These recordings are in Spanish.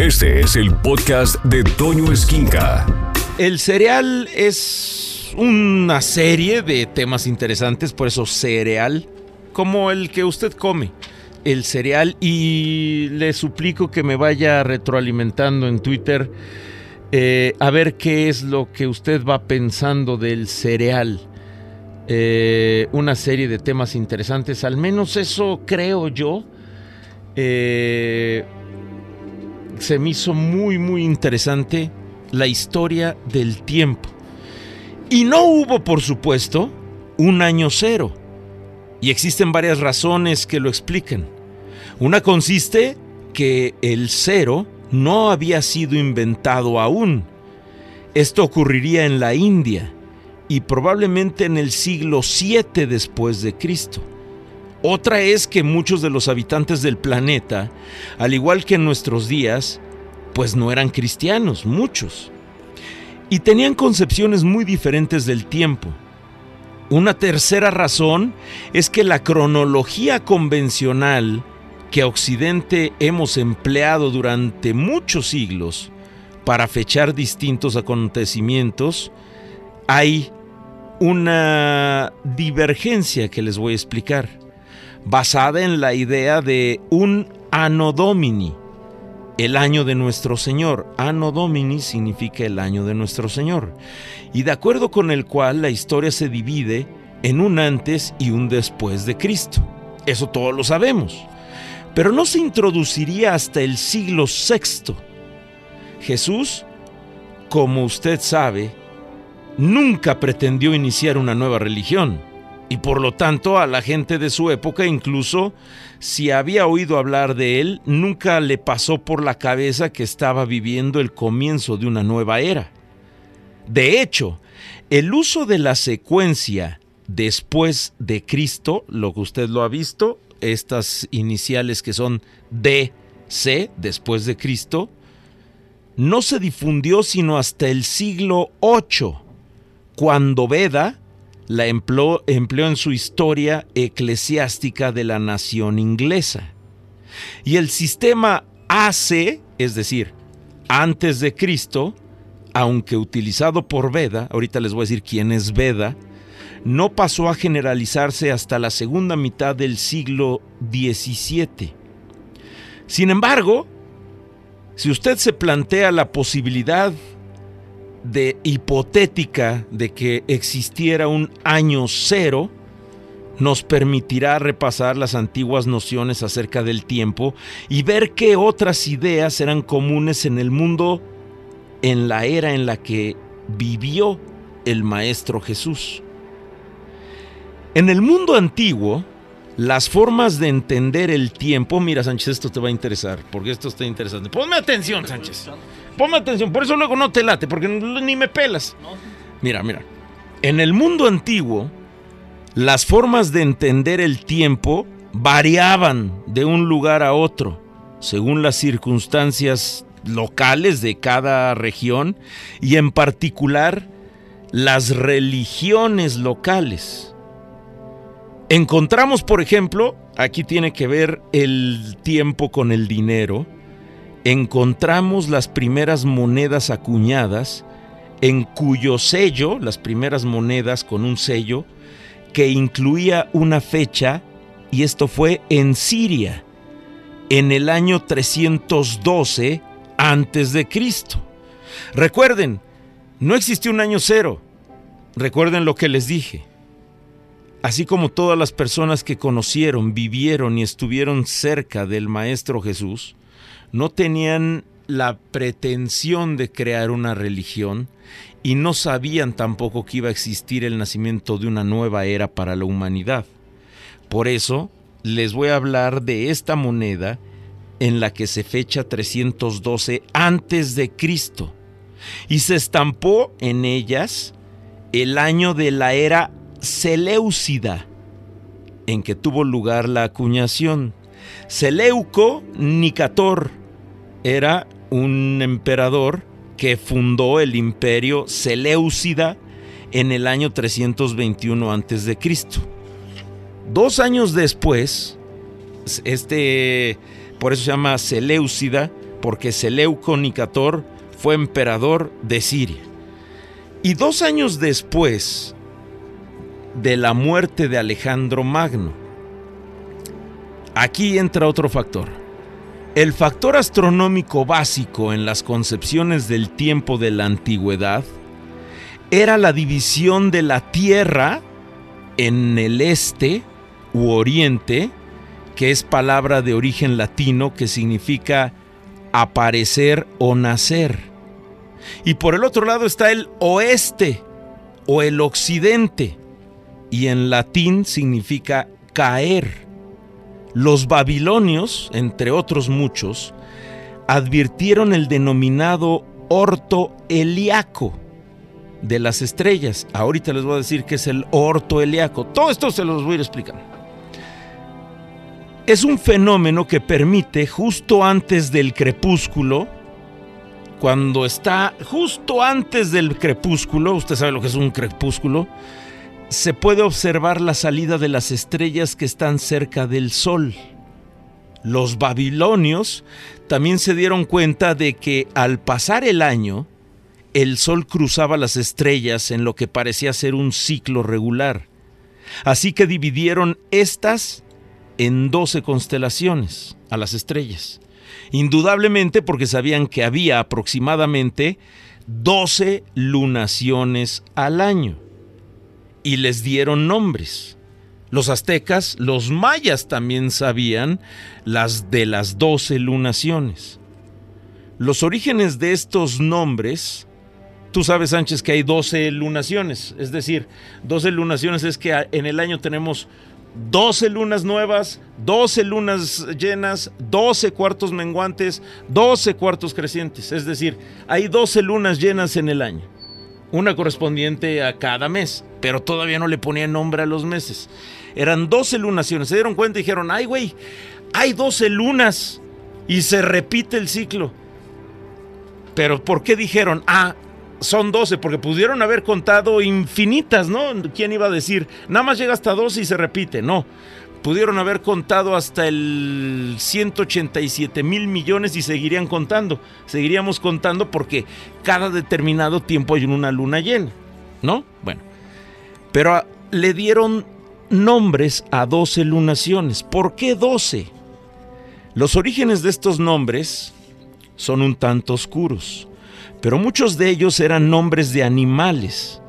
Este es el podcast de Toño Esquinca. El cereal es una serie de temas interesantes, por eso cereal, como el que usted come. El cereal y le suplico que me vaya retroalimentando en Twitter eh, a ver qué es lo que usted va pensando del cereal. Eh, una serie de temas interesantes, al menos eso creo yo. Eh, se me hizo muy, muy interesante la historia del tiempo. Y no hubo, por supuesto, un año cero. Y existen varias razones que lo explican. Una consiste que el cero no había sido inventado aún. Esto ocurriría en la India y probablemente en el siglo 7 después de Cristo. Otra es que muchos de los habitantes del planeta, al igual que en nuestros días, pues no eran cristianos, muchos. Y tenían concepciones muy diferentes del tiempo. Una tercera razón es que la cronología convencional que Occidente hemos empleado durante muchos siglos para fechar distintos acontecimientos, hay una divergencia que les voy a explicar basada en la idea de un Anno Domini, el año de nuestro Señor. Anno Domini significa el año de nuestro Señor. Y de acuerdo con el cual la historia se divide en un antes y un después de Cristo. Eso todos lo sabemos. Pero no se introduciría hasta el siglo VI. Jesús, como usted sabe, nunca pretendió iniciar una nueva religión y por lo tanto a la gente de su época incluso si había oído hablar de él, nunca le pasó por la cabeza que estaba viviendo el comienzo de una nueva era. De hecho, el uso de la secuencia después de Cristo, lo que usted lo ha visto, estas iniciales que son DC, después de Cristo, no se difundió sino hasta el siglo VIII, cuando Veda, la empleó, en su historia eclesiástica de la nación inglesa. Y el sistema AC, es decir, antes de Cristo, aunque utilizado por Veda, ahorita les voy a decir quién es Veda, no pasó a generalizarse hasta la segunda mitad del siglo XVII. Sin embargo, si usted se plantea la posibilidad de hipotética de que existiera un año cero, nos permitirá repasar las antiguas nociones acerca del tiempo y ver qué otras ideas eran comunes en el mundo en la era en la que vivió el Maestro Jesús. En el mundo antiguo, las formas de entender el tiempo, mira Sánchez, esto te va a interesar, porque esto está interesante. Ponme atención, Sánchez. Ponme atención, por eso luego no te late, porque ni me pelas. Mira, mira. En el mundo antiguo, las formas de entender el tiempo variaban de un lugar a otro, según las circunstancias locales de cada región y en particular las religiones locales. Encontramos, por ejemplo, aquí tiene que ver el tiempo con el dinero, encontramos las primeras monedas acuñadas en cuyo sello, las primeras monedas con un sello, que incluía una fecha, y esto fue en Siria, en el año 312 antes de Cristo. Recuerden, no existió un año cero. Recuerden lo que les dije. Así como todas las personas que conocieron, vivieron y estuvieron cerca del Maestro Jesús, no tenían la pretensión de crear una religión y no sabían tampoco que iba a existir el nacimiento de una nueva era para la humanidad. Por eso les voy a hablar de esta moneda en la que se fecha 312 antes de Cristo y se estampó en ellas el año de la era Seleucida en que tuvo lugar la acuñación. Seleuco Nicator era un emperador que fundó el imperio Seleucida en el año 321 a.C. Dos años después, este, por eso se llama Seleucida, porque Seleuco Nicator fue emperador de Siria. Y dos años después de la muerte de Alejandro Magno, aquí entra otro factor. El factor astronómico básico en las concepciones del tiempo de la antigüedad era la división de la Tierra en el este u oriente, que es palabra de origen latino que significa aparecer o nacer. Y por el otro lado está el oeste o el occidente, y en latín significa caer. Los babilonios, entre otros muchos, advirtieron el denominado orto heliaco de las estrellas. Ahorita les voy a decir que es el orto heliaco. Todo esto se los voy a ir explicando. Es un fenómeno que permite justo antes del crepúsculo, cuando está justo antes del crepúsculo, usted sabe lo que es un crepúsculo, se puede observar la salida de las estrellas que están cerca del sol. Los babilonios también se dieron cuenta de que al pasar el año, el sol cruzaba las estrellas en lo que parecía ser un ciclo regular. Así que dividieron estas en 12 constelaciones a las estrellas. Indudablemente porque sabían que había aproximadamente 12 lunaciones al año. Y les dieron nombres. Los aztecas, los mayas también sabían las de las 12 lunaciones. Los orígenes de estos nombres, tú sabes Sánchez que hay 12 lunaciones, es decir, 12 lunaciones es que en el año tenemos 12 lunas nuevas, 12 lunas llenas, 12 cuartos menguantes, 12 cuartos crecientes. Es decir, hay 12 lunas llenas en el año. Una correspondiente a cada mes, pero todavía no le ponían nombre a los meses. Eran 12 lunaciones. Se dieron cuenta y dijeron, ay güey, hay 12 lunas y se repite el ciclo. Pero ¿por qué dijeron? Ah, son 12, porque pudieron haber contado infinitas, ¿no? ¿Quién iba a decir? Nada más llega hasta 12 y se repite, no. Pudieron haber contado hasta el 187 mil millones y seguirían contando. Seguiríamos contando porque cada determinado tiempo hay una luna llena, ¿no? Bueno, pero le dieron nombres a 12 lunaciones. ¿Por qué 12? Los orígenes de estos nombres son un tanto oscuros pero muchos de ellos eran nombres de animales,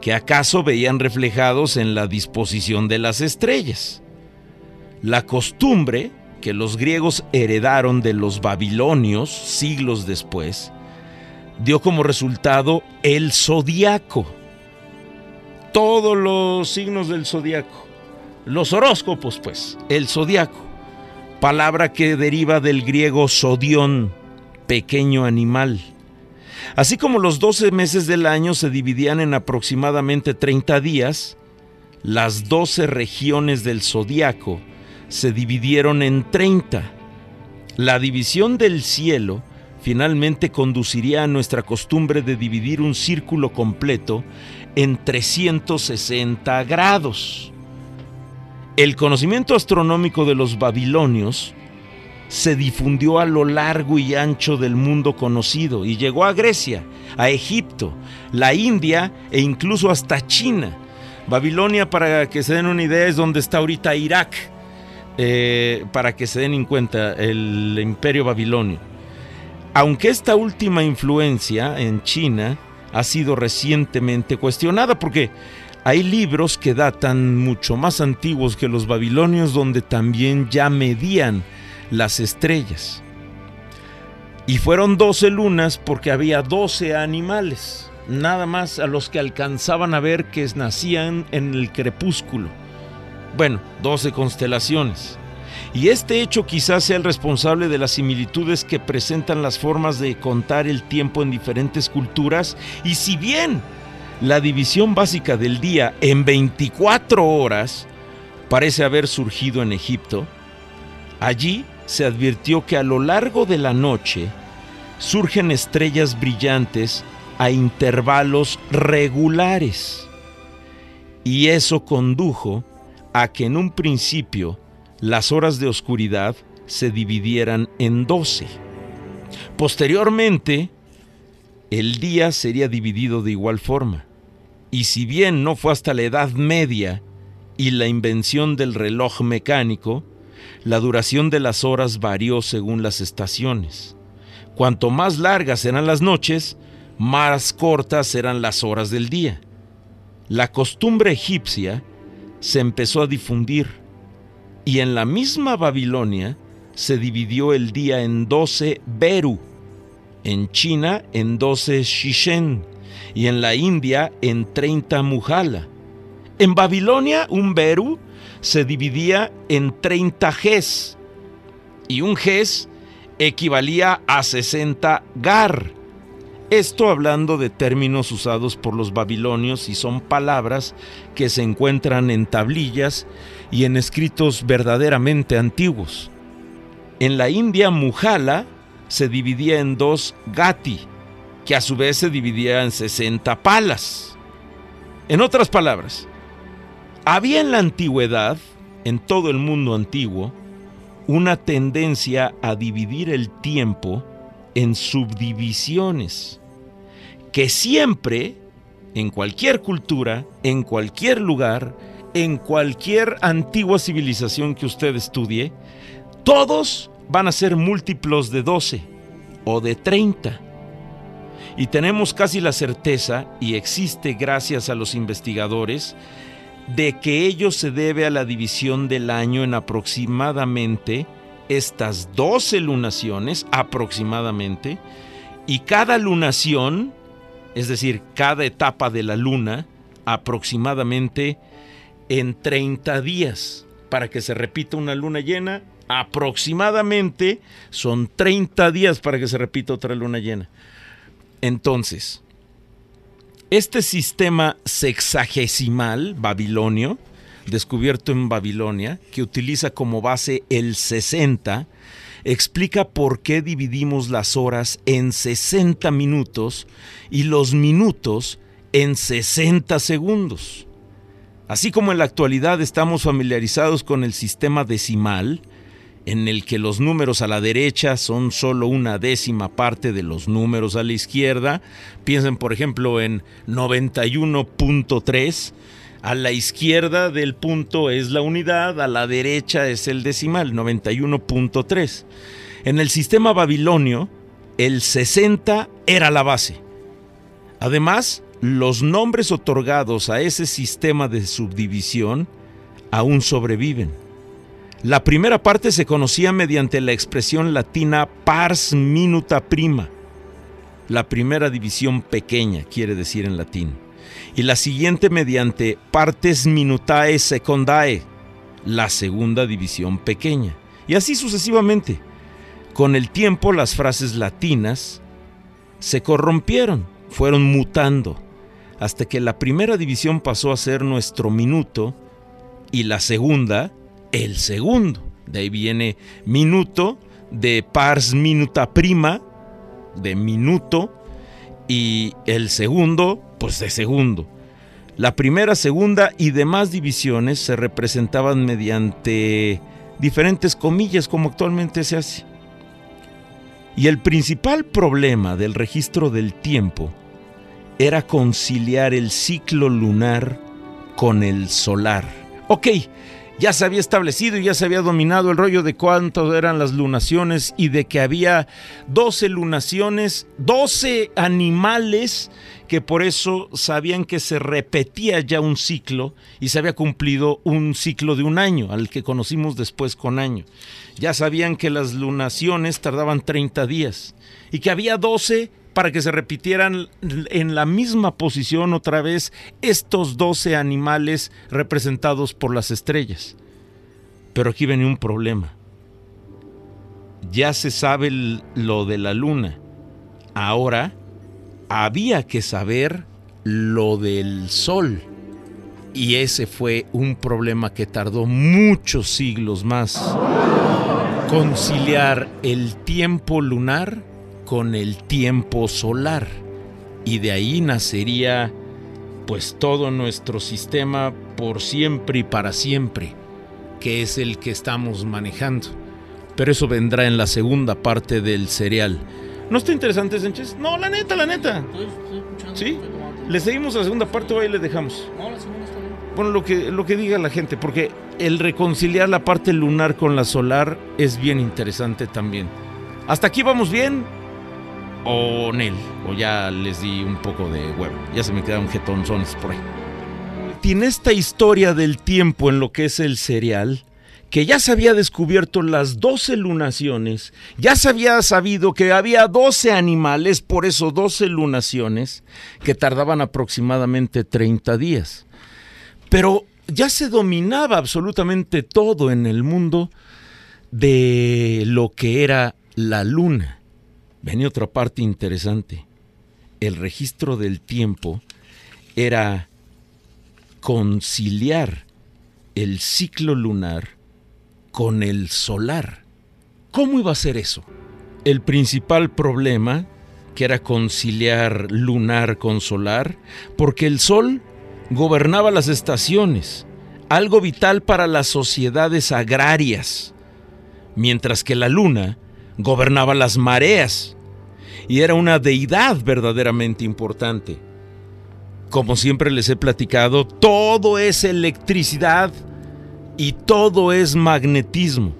que acaso veían reflejados en la disposición de las estrellas. La costumbre que los griegos heredaron de los babilonios siglos después, dio como resultado el zodiaco. Todos los signos del zodiaco. Los horóscopos, pues, el zodiaco. Palabra que deriva del griego zodión, pequeño animal. Así como los 12 meses del año se dividían en aproximadamente 30 días, las 12 regiones del zodiaco se dividieron en 30. La división del cielo finalmente conduciría a nuestra costumbre de dividir un círculo completo en 360 grados. El conocimiento astronómico de los babilonios se difundió a lo largo y ancho del mundo conocido y llegó a Grecia, a Egipto, la India e incluso hasta China. Babilonia, para que se den una idea, es donde está ahorita Irak, eh, para que se den en cuenta el imperio babilonio. Aunque esta última influencia en China ha sido recientemente cuestionada porque hay libros que datan mucho más antiguos que los babilonios donde también ya medían las estrellas. Y fueron doce lunas porque había doce animales, nada más a los que alcanzaban a ver que nacían en el crepúsculo. Bueno, doce constelaciones. Y este hecho quizás sea el responsable de las similitudes que presentan las formas de contar el tiempo en diferentes culturas. Y si bien la división básica del día en 24 horas parece haber surgido en Egipto, allí se advirtió que a lo largo de la noche surgen estrellas brillantes a intervalos regulares. Y eso condujo a que en un principio las horas de oscuridad se dividieran en doce. Posteriormente, el día sería dividido de igual forma. Y si bien no fue hasta la Edad Media y la invención del reloj mecánico, la duración de las horas varió según las estaciones. Cuanto más largas eran las noches, más cortas eran las horas del día. La costumbre egipcia se empezó a difundir y en la misma Babilonia se dividió el día en 12 Beru, en China en 12 Shishen y en la India en 30 Muhala. En Babilonia un Beru se dividía en 30 Ges y un Ges equivalía a 60 Gar. Esto hablando de términos usados por los babilonios y son palabras que se encuentran en tablillas y en escritos verdaderamente antiguos. En la India, Mujala se dividía en dos Gati, que a su vez se dividía en 60 palas. En otras palabras, había en la antigüedad, en todo el mundo antiguo, una tendencia a dividir el tiempo en subdivisiones, que siempre, en cualquier cultura, en cualquier lugar, en cualquier antigua civilización que usted estudie, todos van a ser múltiplos de 12 o de 30. Y tenemos casi la certeza, y existe gracias a los investigadores, de que ello se debe a la división del año en aproximadamente estas 12 lunaciones, aproximadamente, y cada lunación, es decir, cada etapa de la luna, aproximadamente en 30 días. Para que se repita una luna llena, aproximadamente son 30 días para que se repita otra luna llena. Entonces, este sistema sexagesimal babilonio, descubierto en Babilonia, que utiliza como base el 60, explica por qué dividimos las horas en 60 minutos y los minutos en 60 segundos. Así como en la actualidad estamos familiarizados con el sistema decimal, en el que los números a la derecha son solo una décima parte de los números a la izquierda. Piensen, por ejemplo, en 91.3. A la izquierda del punto es la unidad, a la derecha es el decimal, 91.3. En el sistema babilonio, el 60 era la base. Además, los nombres otorgados a ese sistema de subdivisión aún sobreviven. La primera parte se conocía mediante la expresión latina pars minuta prima, la primera división pequeña, quiere decir en latín, y la siguiente mediante partes minutae secundae, la segunda división pequeña, y así sucesivamente. Con el tiempo las frases latinas se corrompieron, fueron mutando, hasta que la primera división pasó a ser nuestro minuto y la segunda el segundo. De ahí viene minuto, de pars minuta prima, de minuto, y el segundo, pues de segundo. La primera, segunda y demás divisiones se representaban mediante diferentes comillas como actualmente se hace. Y el principal problema del registro del tiempo era conciliar el ciclo lunar con el solar. Ok, ya se había establecido y ya se había dominado el rollo de cuántas eran las lunaciones y de que había 12 lunaciones, 12 animales que por eso sabían que se repetía ya un ciclo y se había cumplido un ciclo de un año, al que conocimos después con año. Ya sabían que las lunaciones tardaban 30 días y que había 12 para que se repitieran en la misma posición otra vez estos 12 animales representados por las estrellas. Pero aquí venía un problema. Ya se sabe lo de la luna. Ahora había que saber lo del sol. Y ese fue un problema que tardó muchos siglos más. Conciliar el tiempo lunar con el tiempo solar. Y de ahí nacería pues todo nuestro sistema por siempre y para siempre, que es el que estamos manejando. Pero eso vendrá en la segunda parte del serial. ¿No está interesante, Sánchez? No, la neta, la neta. ¿Sí? ¿Le seguimos a la segunda parte o ahí le dejamos? No, la segunda está bien. Bueno, lo que, lo que diga la gente, porque el reconciliar la parte lunar con la solar es bien interesante también. ¿Hasta aquí vamos bien? ¿O Nel? ¿O ya les di un poco de huevo? Ya se me quedaron jetonzones por ahí. Tiene esta historia del tiempo en lo que es el cereal, que ya se había descubierto las 12 lunaciones, ya se había sabido que había 12 animales, por eso 12 lunaciones, que tardaban aproximadamente 30 días. Pero ya se dominaba absolutamente todo en el mundo de lo que era la luna. Venía otra parte interesante. El registro del tiempo era conciliar el ciclo lunar con el solar. ¿Cómo iba a ser eso? El principal problema, que era conciliar lunar con solar, porque el sol gobernaba las estaciones, algo vital para las sociedades agrarias, mientras que la luna gobernaba las mareas y era una deidad verdaderamente importante. Como siempre les he platicado, todo es electricidad y todo es magnetismo.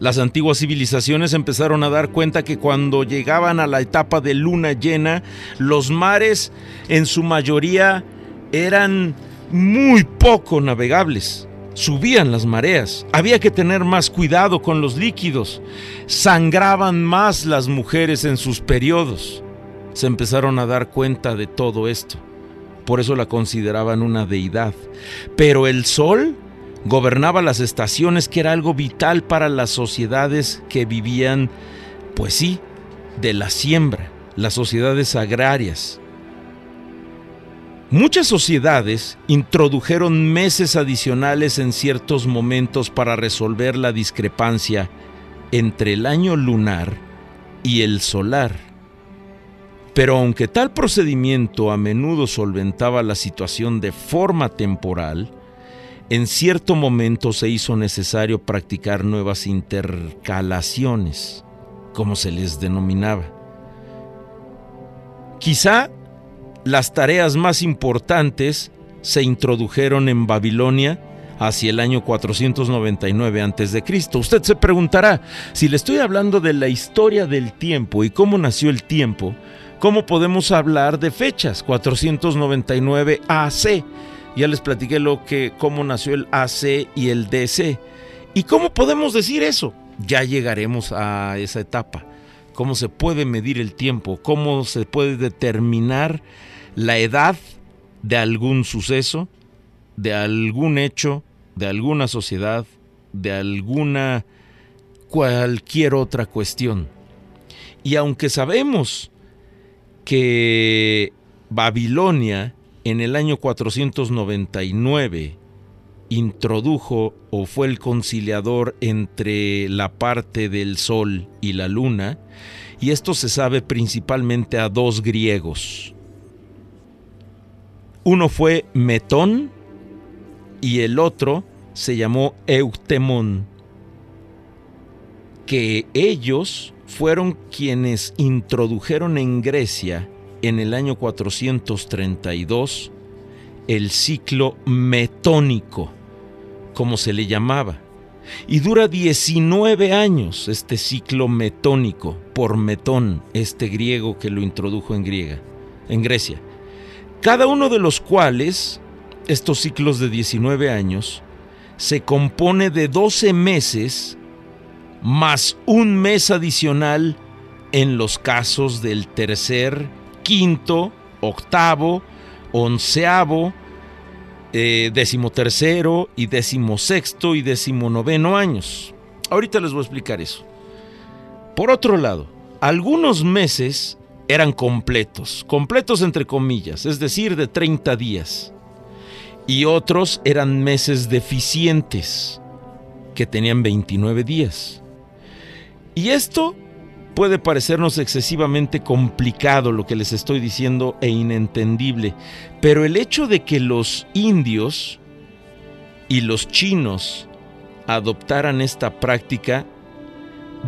Las antiguas civilizaciones empezaron a dar cuenta que cuando llegaban a la etapa de luna llena, los mares en su mayoría eran muy poco navegables. Subían las mareas, había que tener más cuidado con los líquidos, sangraban más las mujeres en sus periodos. Se empezaron a dar cuenta de todo esto por eso la consideraban una deidad. Pero el sol gobernaba las estaciones, que era algo vital para las sociedades que vivían, pues sí, de la siembra, las sociedades agrarias. Muchas sociedades introdujeron meses adicionales en ciertos momentos para resolver la discrepancia entre el año lunar y el solar. Pero aunque tal procedimiento a menudo solventaba la situación de forma temporal, en cierto momento se hizo necesario practicar nuevas intercalaciones, como se les denominaba. Quizá las tareas más importantes se introdujeron en Babilonia hacia el año 499 a.C. Usted se preguntará, si le estoy hablando de la historia del tiempo y cómo nació el tiempo, ¿Cómo podemos hablar de fechas? 499 AC. Ya les platiqué lo que cómo nació el AC y el DC. ¿Y cómo podemos decir eso? Ya llegaremos a esa etapa. ¿Cómo se puede medir el tiempo? ¿Cómo se puede determinar la edad de algún suceso, de algún hecho, de alguna sociedad, de alguna cualquier otra cuestión? Y aunque sabemos que Babilonia en el año 499 introdujo o fue el conciliador entre la parte del sol y la luna, y esto se sabe principalmente a dos griegos. Uno fue Metón y el otro se llamó Eutemón, que ellos fueron quienes introdujeron en Grecia en el año 432 el ciclo metónico, como se le llamaba. Y dura 19 años este ciclo metónico, por Metón, este griego que lo introdujo en, griega, en Grecia. Cada uno de los cuales, estos ciclos de 19 años, se compone de 12 meses más un mes adicional en los casos del tercer, quinto, octavo, onceavo, eh, decimotercero y decimosexto y decimonoveno años. Ahorita les voy a explicar eso. Por otro lado, algunos meses eran completos, completos entre comillas, es decir, de 30 días. Y otros eran meses deficientes, que tenían 29 días. Y esto puede parecernos excesivamente complicado lo que les estoy diciendo e inentendible, pero el hecho de que los indios y los chinos adoptaran esta práctica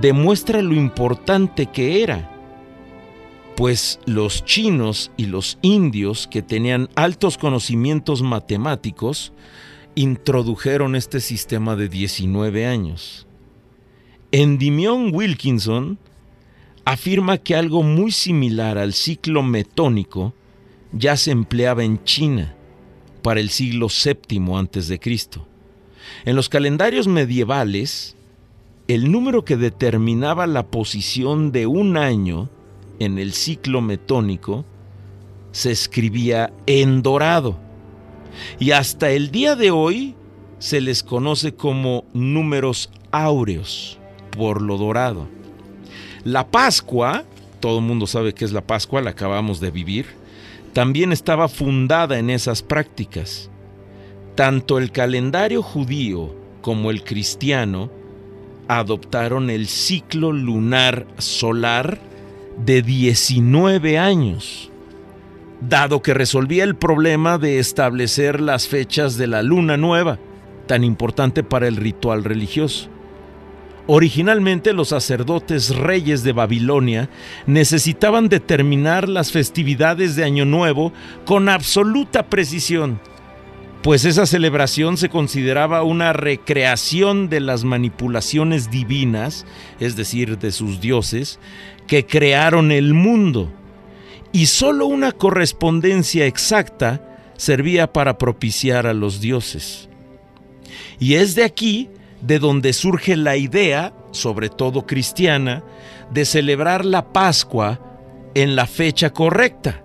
demuestra lo importante que era pues los chinos y los indios que tenían altos conocimientos matemáticos introdujeron este sistema de 19 años. Endymion Wilkinson afirma que algo muy similar al ciclo metónico ya se empleaba en China para el siglo VII a.C. En los calendarios medievales, el número que determinaba la posición de un año en el ciclo metónico se escribía en dorado. Y hasta el día de hoy se les conoce como números áureos por lo dorado. La Pascua, todo el mundo sabe que es la Pascua, la acabamos de vivir, también estaba fundada en esas prácticas. Tanto el calendario judío como el cristiano adoptaron el ciclo lunar solar de 19 años, dado que resolvía el problema de establecer las fechas de la luna nueva, tan importante para el ritual religioso. Originalmente los sacerdotes reyes de Babilonia necesitaban determinar las festividades de Año Nuevo con absoluta precisión, pues esa celebración se consideraba una recreación de las manipulaciones divinas, es decir, de sus dioses, que crearon el mundo, y sólo una correspondencia exacta servía para propiciar a los dioses. Y es de aquí de donde surge la idea, sobre todo cristiana, de celebrar la Pascua en la fecha correcta,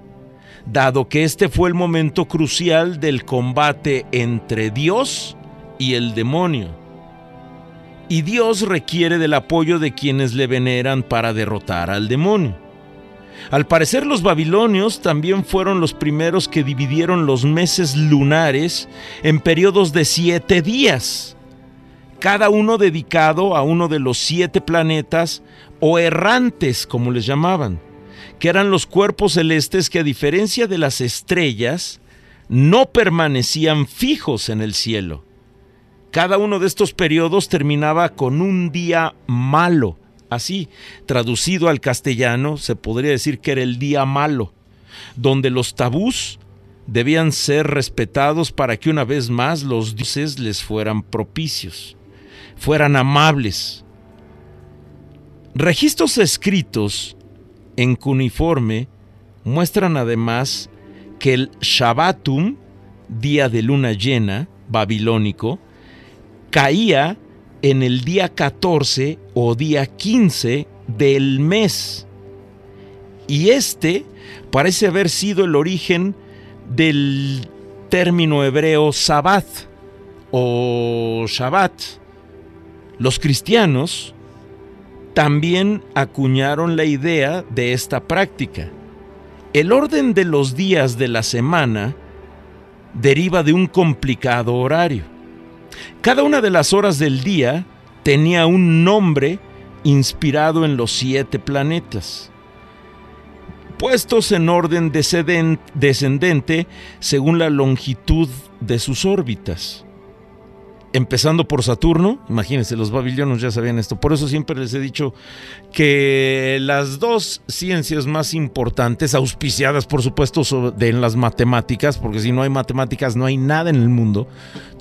dado que este fue el momento crucial del combate entre Dios y el demonio. Y Dios requiere del apoyo de quienes le veneran para derrotar al demonio. Al parecer los babilonios también fueron los primeros que dividieron los meses lunares en periodos de siete días cada uno dedicado a uno de los siete planetas o errantes, como les llamaban, que eran los cuerpos celestes que a diferencia de las estrellas, no permanecían fijos en el cielo. Cada uno de estos periodos terminaba con un día malo. Así, traducido al castellano, se podría decir que era el día malo, donde los tabús debían ser respetados para que una vez más los dioses les fueran propicios fueran amables. Registros escritos en cuneiforme muestran además que el Shabbatum, día de luna llena, babilónico, caía en el día 14 o día 15 del mes. Y este parece haber sido el origen del término hebreo Sabbat o Shabbat, los cristianos también acuñaron la idea de esta práctica. El orden de los días de la semana deriva de un complicado horario. Cada una de las horas del día tenía un nombre inspirado en los siete planetas, puestos en orden descendente según la longitud de sus órbitas empezando por Saturno, imagínense, los babilonios ya sabían esto, por eso siempre les he dicho que las dos ciencias más importantes, auspiciadas por supuesto de en las matemáticas, porque si no hay matemáticas no hay nada en el mundo,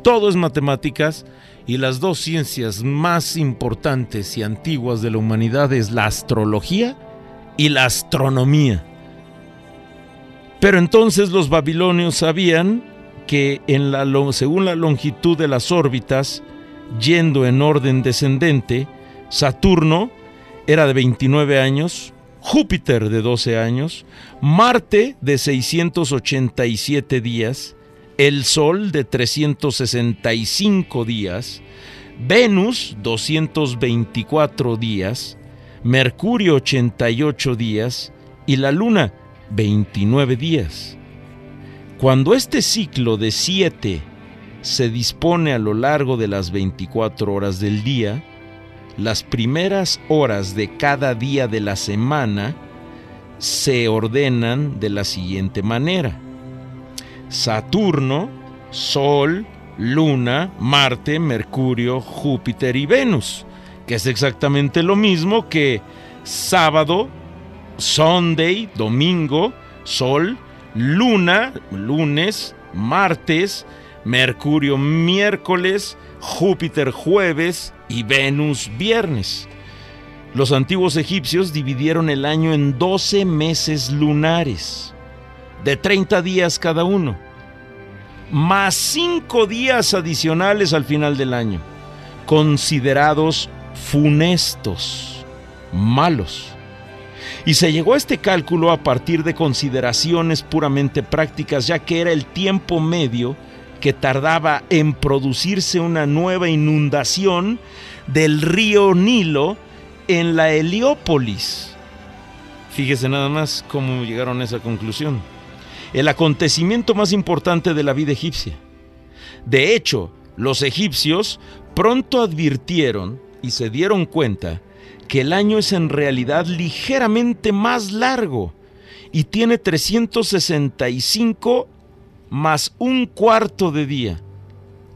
todo es matemáticas, y las dos ciencias más importantes y antiguas de la humanidad es la astrología y la astronomía. Pero entonces los babilonios sabían que según la longitud de las órbitas, yendo en orden descendente, Saturno era de 29 años, Júpiter de 12 años, Marte de 687 días, el Sol de 365 días, Venus 224 días, Mercurio 88 días y la Luna 29 días. Cuando este ciclo de siete se dispone a lo largo de las 24 horas del día, las primeras horas de cada día de la semana se ordenan de la siguiente manera. Saturno, Sol, Luna, Marte, Mercurio, Júpiter y Venus, que es exactamente lo mismo que sábado, Sunday, domingo, sol, luna, lunes, martes, Mercurio miércoles, Júpiter jueves y Venus viernes. Los antiguos egipcios dividieron el año en 12 meses lunares, de 30 días cada uno, más 5 días adicionales al final del año, considerados funestos, malos. Y se llegó a este cálculo a partir de consideraciones puramente prácticas, ya que era el tiempo medio que tardaba en producirse una nueva inundación del río Nilo en la Heliópolis. Fíjese nada más cómo llegaron a esa conclusión. El acontecimiento más importante de la vida egipcia. De hecho, los egipcios pronto advirtieron y se dieron cuenta que el año es en realidad ligeramente más largo y tiene 365 más un cuarto de día,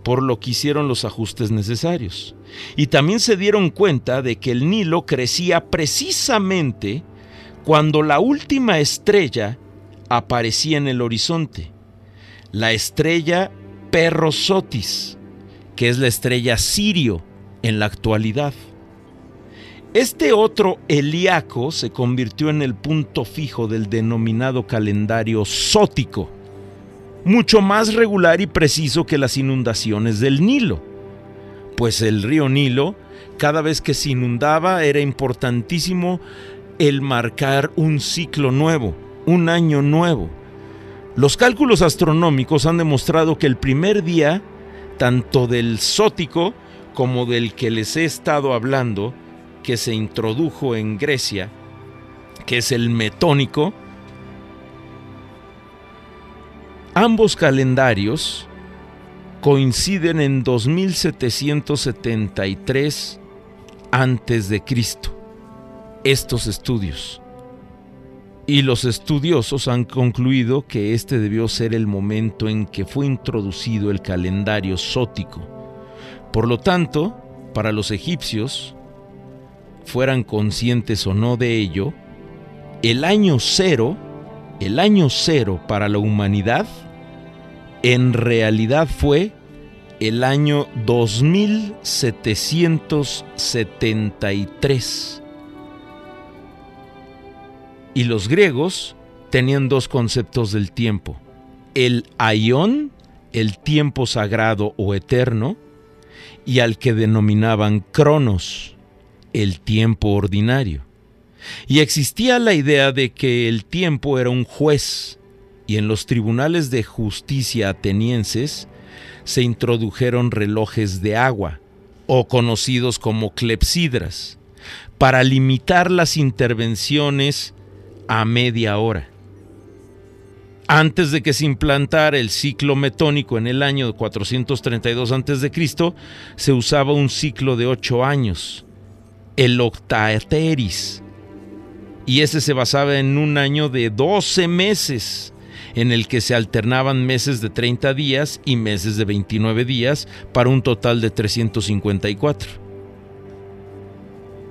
por lo que hicieron los ajustes necesarios. Y también se dieron cuenta de que el Nilo crecía precisamente cuando la última estrella aparecía en el horizonte, la estrella Perrosotis, que es la estrella Sirio en la actualidad. Este otro Eliaco se convirtió en el punto fijo del denominado calendario sótico, mucho más regular y preciso que las inundaciones del Nilo. Pues el río Nilo, cada vez que se inundaba, era importantísimo el marcar un ciclo nuevo, un año nuevo. Los cálculos astronómicos han demostrado que el primer día, tanto del sótico como del que les he estado hablando, que se introdujo en Grecia, que es el metónico, Ambos calendarios coinciden en 2773 antes de Cristo. Estos estudios. Y los estudiosos han concluido que este debió ser el momento en que fue introducido el calendario sótico. Por lo tanto, para los egipcios, fueran conscientes o no de ello, el año cero, el año cero para la humanidad, en realidad fue el año 2773. Y los griegos tenían dos conceptos del tiempo. El aión, el tiempo sagrado o eterno, y al que denominaban cronos, el tiempo ordinario. Y existía la idea de que el tiempo era un juez, y en los tribunales de justicia atenienses se introdujeron relojes de agua, o conocidos como clepsidras, para limitar las intervenciones a media hora. Antes de que se implantara el ciclo metónico en el año 432 a.C., se usaba un ciclo de ocho años, el octateris, y ese se basaba en un año de 12 meses en el que se alternaban meses de 30 días y meses de 29 días para un total de 354.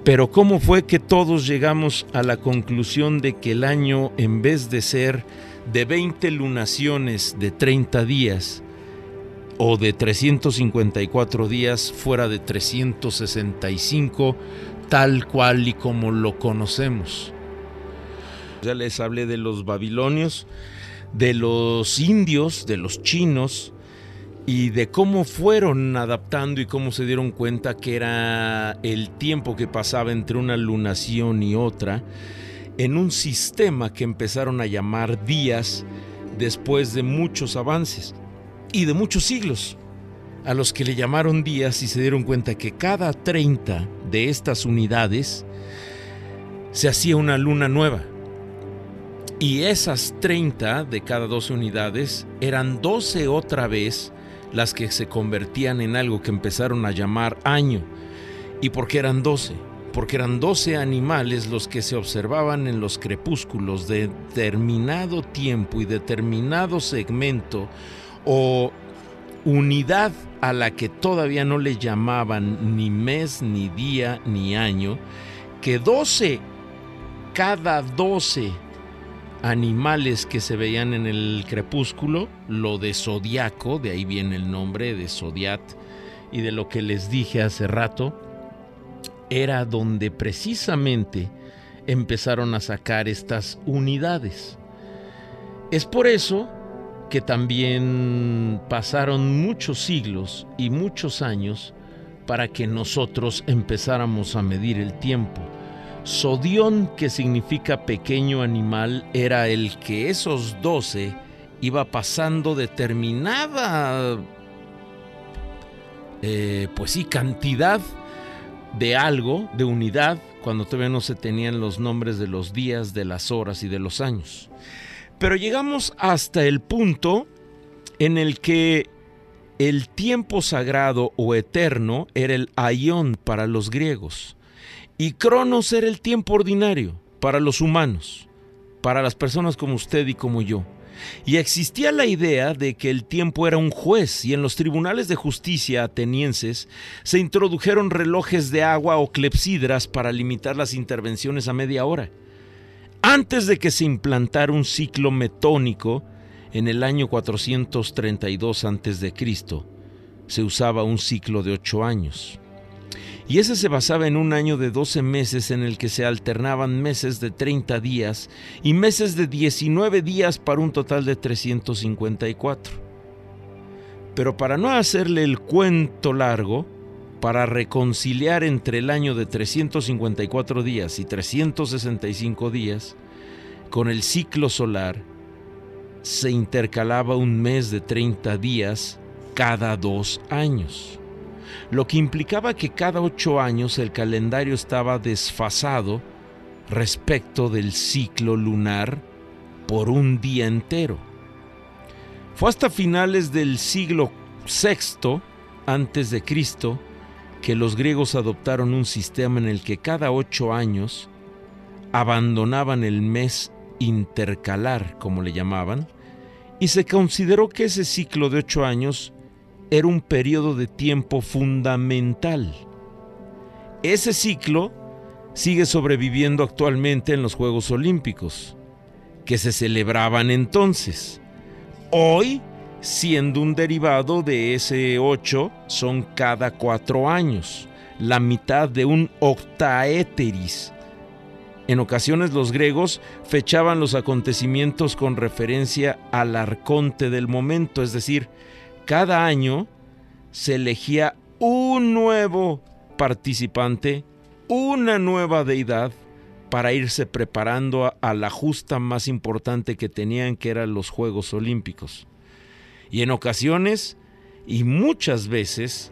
Pero ¿cómo fue que todos llegamos a la conclusión de que el año, en vez de ser de 20 lunaciones de 30 días o de 354 días, fuera de 365, tal cual y como lo conocemos? Ya les hablé de los babilonios, de los indios, de los chinos, y de cómo fueron adaptando y cómo se dieron cuenta que era el tiempo que pasaba entre una lunación y otra, en un sistema que empezaron a llamar días después de muchos avances y de muchos siglos, a los que le llamaron días y se dieron cuenta que cada 30 de estas unidades se hacía una luna nueva y esas 30 de cada 12 unidades eran 12 otra vez las que se convertían en algo que empezaron a llamar año. ¿Y por qué eran 12? Porque eran 12 animales los que se observaban en los crepúsculos de determinado tiempo y determinado segmento o unidad a la que todavía no le llamaban ni mes, ni día, ni año, que 12 cada 12 animales que se veían en el crepúsculo, lo de zodiaco, de ahí viene el nombre de zodiat, y de lo que les dije hace rato, era donde precisamente empezaron a sacar estas unidades. Es por eso que también pasaron muchos siglos y muchos años para que nosotros empezáramos a medir el tiempo. Sodión, que significa pequeño animal, era el que esos doce iba pasando determinada, eh, pues sí, cantidad de algo, de unidad, cuando todavía no se tenían los nombres de los días, de las horas y de los años. Pero llegamos hasta el punto en el que el tiempo sagrado o eterno era el aion para los griegos y cronos era el tiempo ordinario para los humanos, para las personas como usted y como yo. Y existía la idea de que el tiempo era un juez y en los tribunales de justicia atenienses se introdujeron relojes de agua o clepsidras para limitar las intervenciones a media hora. Antes de que se implantara un ciclo metónico, en el año 432 a.C., se usaba un ciclo de ocho años. Y ese se basaba en un año de 12 meses en el que se alternaban meses de 30 días y meses de 19 días para un total de 354. Pero para no hacerle el cuento largo, para reconciliar entre el año de 354 días y 365 días, con el ciclo solar, se intercalaba un mes de 30 días cada dos años lo que implicaba que cada ocho años el calendario estaba desfasado respecto del ciclo lunar por un día entero. Fue hasta finales del siglo VI antes de Cristo que los griegos adoptaron un sistema en el que cada ocho años abandonaban el mes intercalar, como le llamaban, y se consideró que ese ciclo de ocho años era un periodo de tiempo fundamental. Ese ciclo sigue sobreviviendo actualmente en los Juegos Olímpicos, que se celebraban entonces. Hoy, siendo un derivado de ese 8, son cada cuatro años, la mitad de un octaéteris. En ocasiones los griegos fechaban los acontecimientos con referencia al arconte del momento, es decir, cada año se elegía un nuevo participante, una nueva deidad para irse preparando a, la justa más importante que tenían, que eran los Juegos Olímpicos. Y en ocasiones, y muchas veces,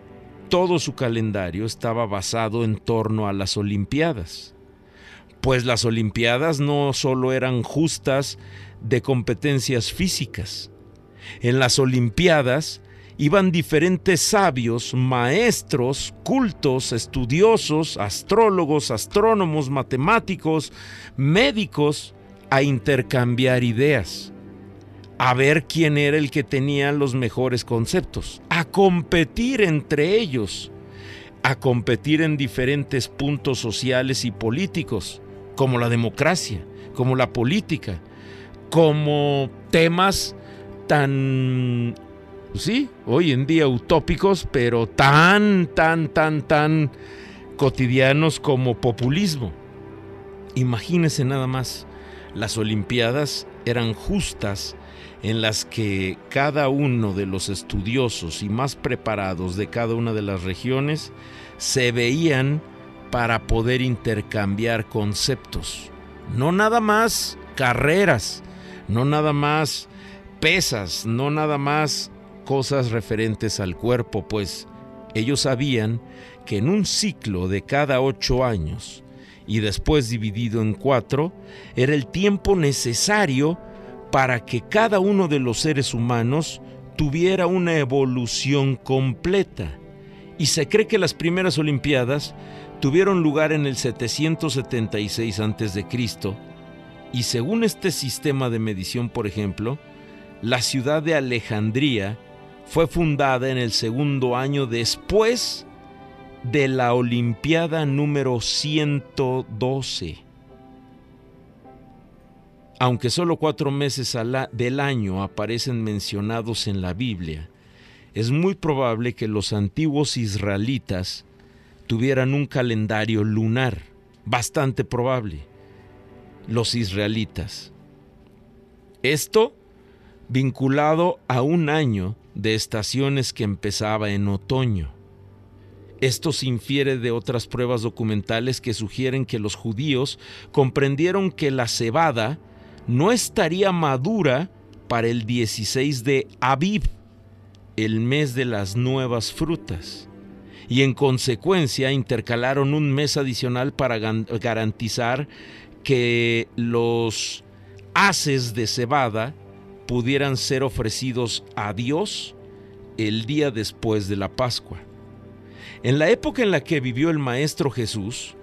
todo su calendario estaba basado en torno a las Olimpiadas. Pues las Olimpiadas no solo eran justas de competencias físicas. En las Olimpiadas iban diferentes sabios, maestros, cultos, estudiosos, astrólogos, astrónomos, matemáticos, médicos, a intercambiar ideas, a ver quién era el que tenía los mejores conceptos, a competir entre ellos, a competir en diferentes puntos sociales y políticos, como la democracia, como la política, como temas tan pues sí, hoy en día utópicos, pero tan, tan, tan, tan cotidianos como populismo. Imagínense nada más, las Olimpiadas eran justas en las que cada uno de los estudiosos y más preparados de cada una de las regiones se veían para poder intercambiar conceptos. No nada más carreras, no nada más pesas, no nada más cosas referentes al cuerpo, pues ellos sabían que en un ciclo de cada ocho años y después dividido en cuatro, era el tiempo necesario para que cada uno de los seres humanos tuviera una evolución completa. Y se cree que las primeras Olimpiadas tuvieron lugar en el 776 a.C. y según este sistema de medición, por ejemplo, la ciudad de Alejandría fue fundada en el segundo año después de la Olimpiada número 112. Aunque solo cuatro meses del año aparecen mencionados en la Biblia, es muy probable que los antiguos israelitas tuvieran un calendario lunar, bastante probable, los israelitas. Esto vinculado a un año de estaciones que empezaba en otoño. Esto se infiere de otras pruebas documentales que sugieren que los judíos comprendieron que la cebada no estaría madura para el 16 de Aviv, el mes de las nuevas frutas, y en consecuencia intercalaron un mes adicional para garantizar que los haces de cebada pudieran ser ofrecidos a Dios el día después de la Pascua. En la época en la que vivió el Maestro Jesús,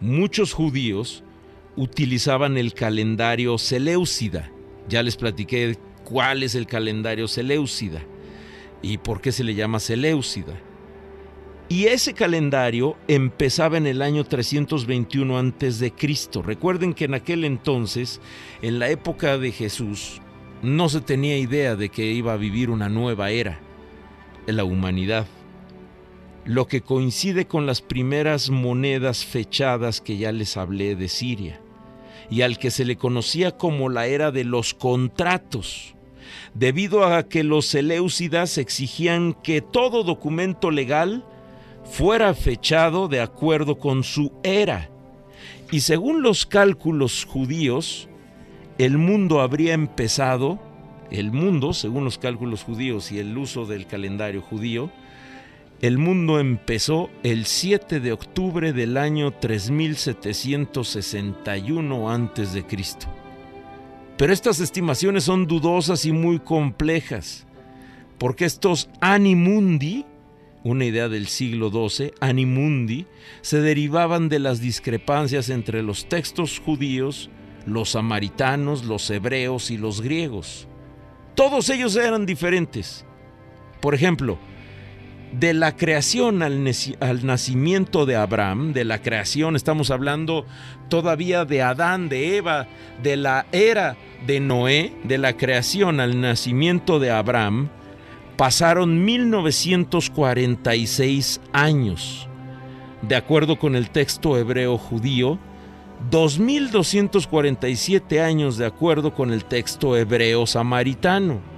muchos judíos utilizaban el calendario Seleucida. Ya les platiqué cuál es el calendario Seleucida y por qué se le llama Seleucida. Y ese calendario empezaba en el año 321 antes de Cristo. Recuerden que en aquel entonces, en la época de Jesús, no se tenía idea de que iba a vivir una nueva era en la humanidad, lo que coincide con las primeras monedas fechadas que ya les hablé de Siria, y al que se le conocía como la era de los contratos, debido a que los Seleucidas exigían que todo documento legal fuera fechado de acuerdo con su era. Y según los cálculos judíos, el mundo habría empezado, el mundo, según los cálculos judíos y el uso del calendario judío, el mundo empezó el 7 de octubre del año 3761 a.C. Pero estas estimaciones son dudosas y muy complejas, porque estos animundi, una idea del siglo XII, animundi, se derivaban de las discrepancias entre los textos judíos los samaritanos, los hebreos y los griegos. Todos ellos eran diferentes. Por ejemplo, de la creación al, nacimiento de Abraham, de la creación estamos hablando todavía de Adán, de Eva, de la era de Noé, de la creación al nacimiento de Abraham, pasaron 1946 años. De acuerdo con el texto hebreo judío, 2.247 años de acuerdo con el texto hebreo samaritano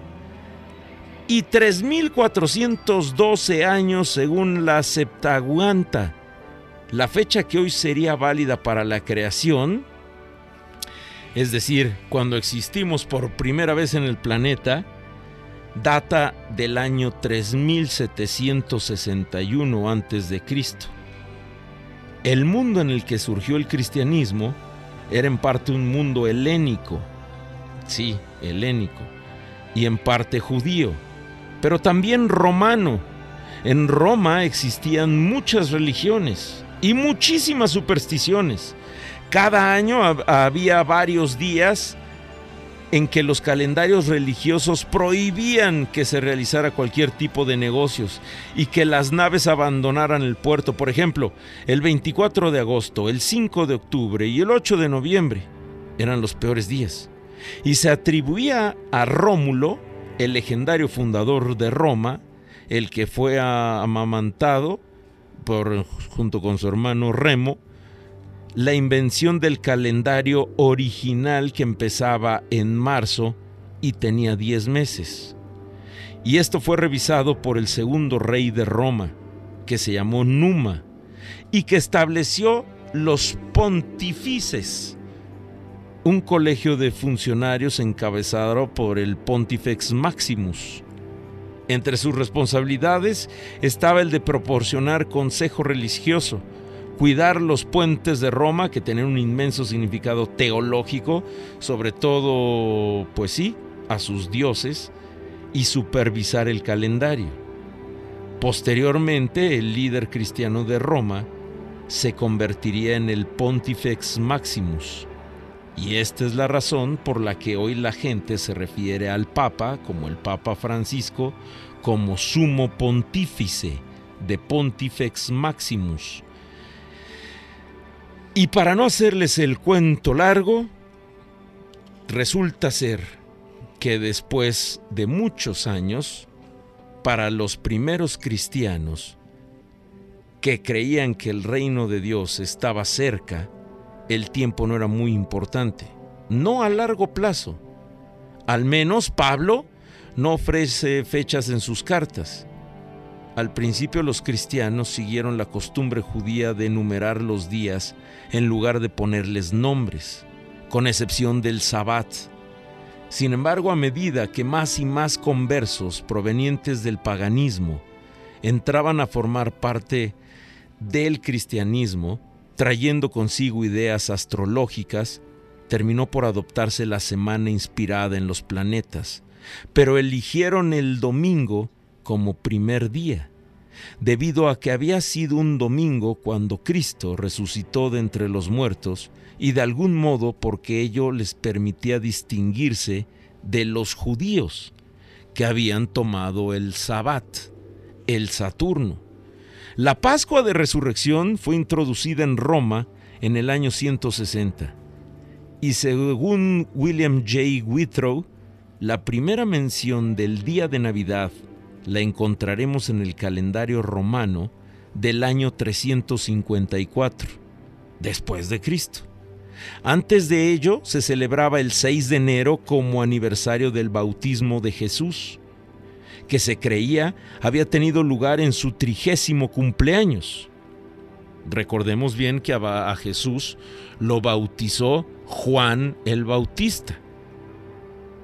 y 3.412 años según la Septaguanta, la fecha que hoy sería válida para la creación, es decir, cuando existimos por primera vez en el planeta, data del año 3761 a.C. El mundo en el que surgió el cristianismo era en parte un mundo helénico, sí, helénico, y en parte judío, pero también romano. En Roma existían muchas religiones y muchísimas supersticiones. Cada año había varios días en que los calendarios religiosos prohibían que se realizara cualquier tipo de negocios y que las naves abandonaran el puerto. Por ejemplo, el 24 de agosto, el 5 de octubre y el 8 de noviembre eran los peores días. Y se atribuía a Rómulo, el legendario fundador de Roma, el que fue amamantado por, junto con su hermano Remo, la invención del calendario original que empezaba en marzo y tenía 10 meses. Y esto fue revisado por el segundo rey de Roma, que se llamó Numa, y que estableció los pontífices, un colegio de funcionarios encabezado por el Pontifex Maximus. Entre sus responsabilidades estaba el de proporcionar consejo religioso, cuidar los puentes de Roma, que tenían un inmenso significado teológico, sobre todo, pues sí, a sus dioses, y supervisar el calendario. Posteriormente, el líder cristiano de Roma se convertiría en el Pontifex Maximus. Y esta es la razón por la que hoy la gente se refiere al Papa, como el Papa Francisco, como sumo pontífice de Pontifex Maximus, y para no hacerles el cuento largo, resulta ser que después de muchos años, para los primeros cristianos que creían que el reino de Dios estaba cerca, el tiempo no era muy importante, no a largo plazo. Al menos Pablo no ofrece fechas en sus cartas. Al principio los cristianos siguieron la costumbre judía de enumerar los días en lugar de ponerles nombres, con excepción del Sabbat. Sin embargo, a medida que más y más conversos provenientes del paganismo entraban a formar parte del cristianismo, trayendo consigo ideas astrológicas, terminó por adoptarse la semana inspirada en los planetas, pero eligieron el domingo como primer día, debido a que había sido un domingo cuando Cristo resucitó de entre los muertos y de algún modo porque ello les permitía distinguirse de los judíos que habían tomado el Sabbat, el Saturno. La Pascua de Resurrección fue introducida en Roma en el año 160 y según William J. Withrow, la primera mención del día de Navidad la encontraremos en el calendario romano del año 354, después de Cristo. Antes de ello se celebraba el 6 de enero como aniversario del bautismo de Jesús, que se creía había tenido lugar en su trigésimo cumpleaños. Recordemos bien que a Jesús lo bautizó Juan el Bautista.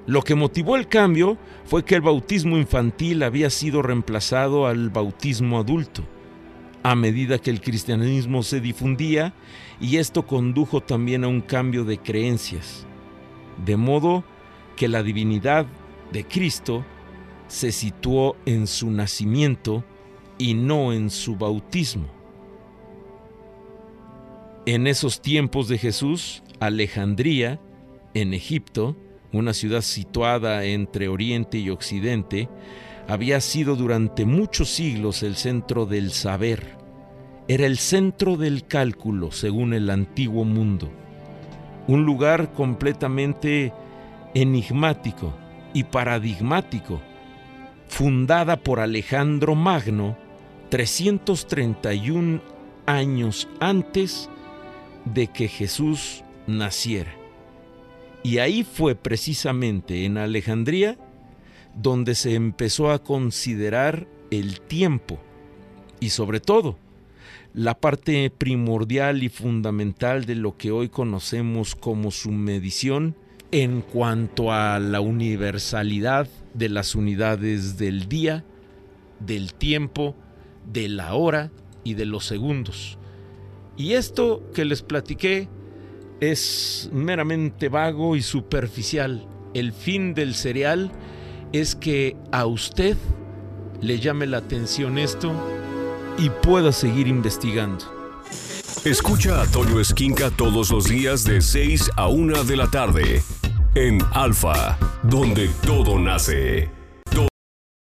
Lo que motivó el cambio fue que el bautismo infantil había sido reemplazado al bautismo adulto, a medida que el cristianismo se difundía y esto condujo también a un cambio de creencias, de modo que la divinidad de Cristo se situó en su nacimiento y no en su bautismo. En esos tiempos de Jesús, Alejandría, en Egipto, una ciudad situada entre Oriente y Occidente, había sido durante muchos siglos el centro del saber. Era el centro del cálculo según el antiguo mundo. Un lugar completamente enigmático y paradigmático, fundada por Alejandro Magno 331 años antes de que Jesús naciera. Y ahí fue precisamente en Alejandría donde se empezó a considerar el tiempo y sobre todo la parte primordial y fundamental de lo que hoy conocemos como su medición en cuanto a la universalidad de las unidades del día, del tiempo, de la hora y de los segundos. Y esto que les platiqué es meramente vago y superficial. El fin del cereal es que a usted le llame la atención esto y pueda seguir investigando. Escucha a Toño Esquinca todos los días de 6 a 1 de la tarde en Alfa, donde todo nace.